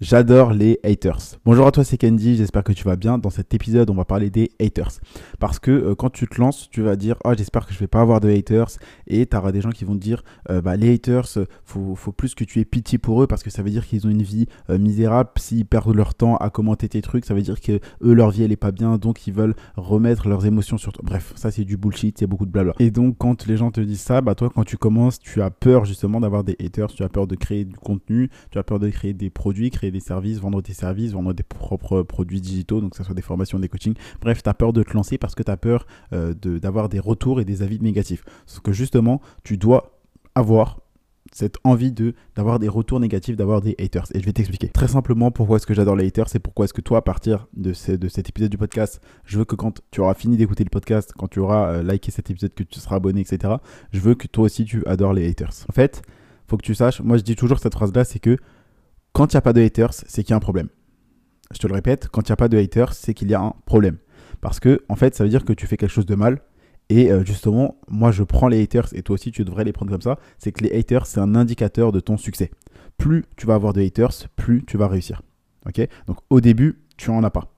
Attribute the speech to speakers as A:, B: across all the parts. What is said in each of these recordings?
A: J'adore les haters. Bonjour à toi, c'est Candy, j'espère que tu vas bien. Dans cet épisode, on va parler des haters. Parce que euh, quand tu te lances, tu vas dire Oh, j'espère que je vais pas avoir de haters. Et tu auras des gens qui vont te dire euh, bah, Les haters, faut, faut plus que tu aies pitié pour eux parce que ça veut dire qu'ils ont une vie euh, misérable. S'ils perdent leur temps à commenter tes trucs, ça veut dire que eux, leur vie, elle est pas bien. Donc, ils veulent remettre leurs émotions sur toi. Bref, ça, c'est du bullshit, c'est beaucoup de blabla. Et donc, quand les gens te disent ça, bah, toi, quand tu commences, tu as peur justement d'avoir des haters. Tu as peur de créer du contenu, tu as peur de créer des produits, créer des services, vendre tes services, vendre des propres produits digitaux, donc que ce soit des formations, des coachings. Bref, tu as peur de te lancer parce que tu as peur euh, d'avoir des retours et des avis négatifs. Ce que justement, tu dois avoir cette envie de d'avoir des retours négatifs, d'avoir des haters. Et je vais t'expliquer très simplement pourquoi est-ce que j'adore les haters, c'est pourquoi est-ce que toi, à partir de, de cet épisode du podcast, je veux que quand tu auras fini d'écouter le podcast, quand tu auras euh, liké cet épisode, que tu seras abonné, etc., je veux que toi aussi tu adores les haters. En fait, faut que tu saches, moi je dis toujours cette phrase-là, c'est que quand il n'y a pas de haters, c'est qu'il y a un problème. Je te le répète, quand il n'y a pas de haters, c'est qu'il y a un problème. Parce que, en fait, ça veut dire que tu fais quelque chose de mal. Et euh, justement, moi, je prends les haters, et toi aussi, tu devrais les prendre comme ça. C'est que les haters, c'est un indicateur de ton succès. Plus tu vas avoir de haters, plus tu vas réussir. Donc, au début, tu n'en as pas.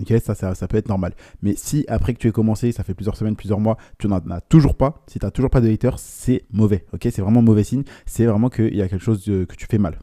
A: Ok, ça, peut être normal. Mais si après que tu aies commencé, ça fait plusieurs semaines, plusieurs mois, tu n'en as toujours pas, si tu n'as toujours pas de haters, c'est mauvais. C'est vraiment mauvais signe. C'est vraiment qu'il y a quelque chose que tu fais mal.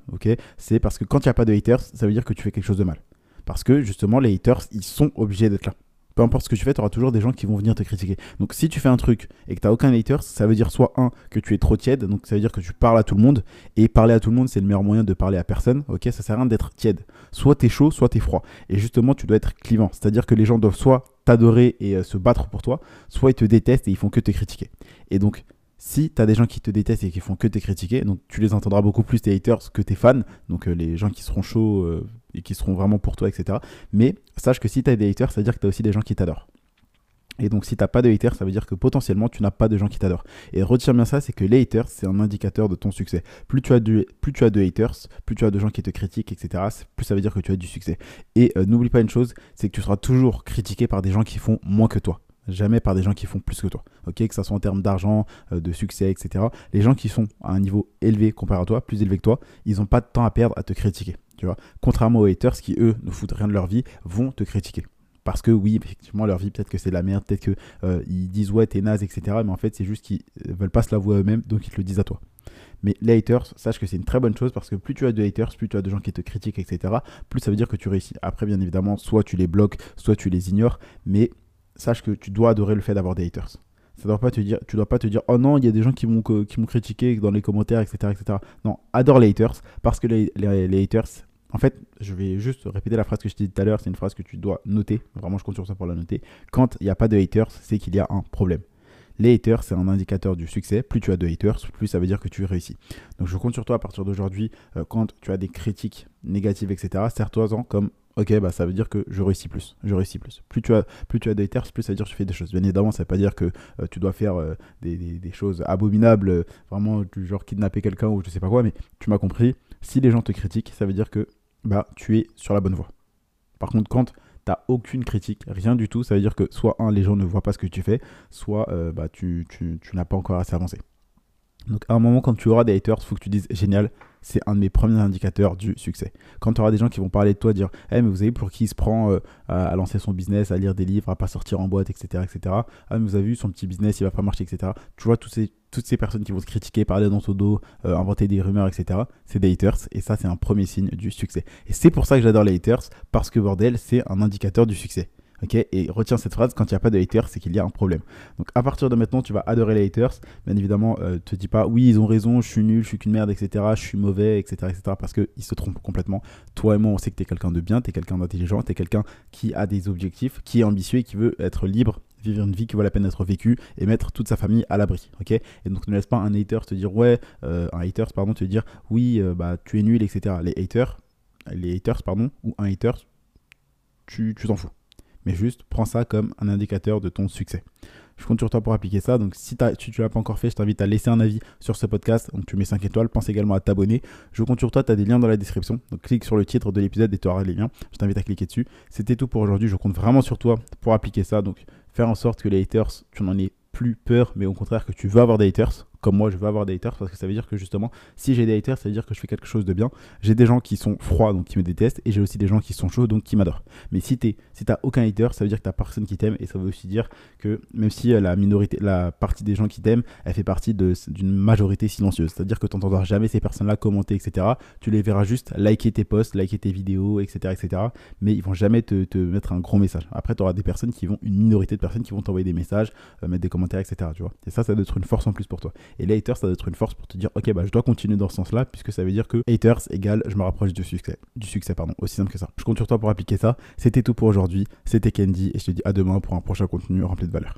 A: C'est parce que quand il n'y a pas de haters, ça veut dire que tu fais quelque chose de mal. Parce que justement, les haters, ils sont obligés d'être là peu importe ce que tu fais, tu auras toujours des gens qui vont venir te critiquer. Donc si tu fais un truc et que tu aucun hater, ça veut dire soit un, que tu es trop tiède, donc ça veut dire que tu parles à tout le monde, et parler à tout le monde, c'est le meilleur moyen de parler à personne, ok Ça sert à rien d'être tiède. Soit tu es chaud, soit tu es froid. Et justement, tu dois être clivant, c'est-à-dire que les gens doivent soit t'adorer et euh, se battre pour toi, soit ils te détestent et ils font que te critiquer. Et donc, si tu as des gens qui te détestent et qui font que te critiquer, donc tu les entendras beaucoup plus tes haters que tes fans, donc euh, les gens qui seront chauds euh, et qui seront vraiment pour toi, etc. Mais sache que si tu as des haters, ça veut dire que tu as aussi des gens qui t'adorent. Et donc, si tu n'as pas de haters, ça veut dire que potentiellement, tu n'as pas de gens qui t'adorent. Et retiens bien ça, c'est que les haters, c'est un indicateur de ton succès. Plus tu, as de, plus tu as de haters, plus tu as de gens qui te critiquent, etc., plus ça veut dire que tu as du succès. Et euh, n'oublie pas une chose, c'est que tu seras toujours critiqué par des gens qui font moins que toi jamais par des gens qui font plus que toi. Ok, que ça soit en termes d'argent, euh, de succès, etc. Les gens qui sont à un niveau élevé comparé à toi, plus élevé que toi, ils n'ont pas de temps à perdre à te critiquer. Tu vois, contrairement aux haters qui eux ne foutent rien de leur vie, vont te critiquer. Parce que oui, effectivement, leur vie, peut-être que c'est de la merde, peut-être qu'ils euh, disent ouais, t'es naze, etc. Mais en fait, c'est juste qu'ils euh, veulent pas se l'avouer eux-mêmes, donc ils te le disent à toi. Mais les haters, sache que c'est une très bonne chose parce que plus tu as de haters, plus tu as de gens qui te critiquent, etc., plus ça veut dire que tu réussis. Après, bien évidemment, soit tu les bloques, soit tu les ignores, mais sache que tu dois adorer le fait d'avoir des haters. Ça doit pas te dire, tu dois pas te dire, oh non, il y a des gens qui m'ont critiqué dans les commentaires, etc., etc. Non, adore les haters parce que les, les haters, en fait, je vais juste répéter la phrase que je t'ai dit tout à l'heure. C'est une phrase que tu dois noter. Vraiment, je compte sur ça pour la noter. Quand il n'y a pas de haters, c'est qu'il y a un problème. Les haters, c'est un indicateur du succès. Plus tu as de haters, plus ça veut dire que tu réussis. Donc, je compte sur toi à partir d'aujourd'hui. Euh, quand tu as des critiques négatives, etc., serre-toi-en comme ok, bah ça veut dire que je réussis plus, je réussis plus. Plus tu as, plus tu as des haters, plus ça veut dire que tu fais des choses. Bien évidemment, ça veut pas dire que euh, tu dois faire euh, des, des, choses abominables, vraiment du genre kidnapper quelqu'un ou je sais pas quoi, mais tu m'as compris. Si les gens te critiquent, ça veut dire que bah, tu es sur la bonne voie. Par contre, quand tu n'as aucune critique, rien du tout, ça veut dire que soit un, les gens ne voient pas ce que tu fais, soit euh, bah, tu, tu, tu n'as pas encore assez avancé. Donc à un moment, quand tu auras des haters, il faut que tu dises génial, c'est un de mes premiers indicateurs du succès. Quand tu auras des gens qui vont parler de toi, dire hey, mais vous savez pour qui il se prend euh, à, lancer son business, à lire des livres, à pas sortir en boîte, etc. etc. Ah, mais vous avez vu son petit business, il va pas marcher, etc. Tu vois, toutes ces personnes qui vont te critiquer, parler dans ton dos, euh, inventer des rumeurs, etc. C'est des haters et ça, c'est un premier signe du succès. Et c'est pour ça que j'adore les haters parce que bordel, c'est un indicateur du succès. Ok et retiens cette phrase, quand il n'y a pas de haters, c'est qu'il y a un problème. Donc à partir de maintenant, tu vas adorer les haters. Bien évidemment, euh, te dis pas oui, ils ont raison, je suis nul, je suis qu'une merde, etc. Je suis mauvais, etc. etc. parce qu'ils se trompent complètement. Toi et moi, on sait que tu es quelqu'un de bien, tu es quelqu'un d'intelligent, tu es quelqu'un qui a des objectifs, qui est ambitieux et qui veut être libre vivre une vie qui vaut la peine d'être vécue et mettre toute sa famille à l'abri. ok? Et donc ne laisse pas un hater te dire ouais, euh, un hater pardon te dire oui, euh, bah tu es nul, etc. Les haters, les haters pardon, ou un hater, tu t'en fous mais juste prends ça comme un indicateur de ton succès. Je compte sur toi pour appliquer ça. Donc, si, tu ne l'as pas encore fait, je t'invite à laisser un avis sur ce podcast. Donc, tu mets 5 étoiles. Pense également à t'abonner. Je compte sur toi. Tu as des liens dans la description. Donc, clique sur le titre de l'épisode et tu auras les liens. Je t'invite à cliquer dessus. C'était tout pour aujourd'hui. Je compte vraiment sur toi pour appliquer ça. Donc, faire en sorte que les haters, tu n'en aies plus peur, mais au contraire que tu veux avoir des haters. Comme moi, je veux avoir des haters parce que ça veut dire que justement, si j'ai des haters, ça veut dire que je fais quelque chose de bien. J'ai des gens qui sont froids, donc qui me détestent, et j'ai aussi des gens qui sont chauds, donc qui m'adorent. Mais si tu si t'as aucun hater, ça veut dire que t'as personne qui t'aime, et ça veut aussi dire que même si la minorité, la partie des gens qui t'aiment, elle fait partie d'une majorité silencieuse. C'est-à-dire que tu n'entendras jamais ces personnes-là commenter, etc. Tu les verras juste liker tes posts, liker tes vidéos, etc. etc. mais ils vont jamais te, mettre un gros message. Après, tu auras des personnes qui vont, une minorité de personnes qui vont t'envoyer des messages, euh, mettre des commentaires, etc. Tu vois. Et ça, ça doit être une force en plus pour toi. Et les haters, ça doit être une force pour te dire, ok, bah, je dois continuer dans ce sens-là, puisque ça veut dire que haters égale, je me rapproche du succès. Du succès, pardon. Aussi simple que ça. Je compte sur toi pour appliquer ça. C'était tout pour aujourd'hui. C'était Candy, et je te dis à demain pour un prochain contenu rempli de valeur.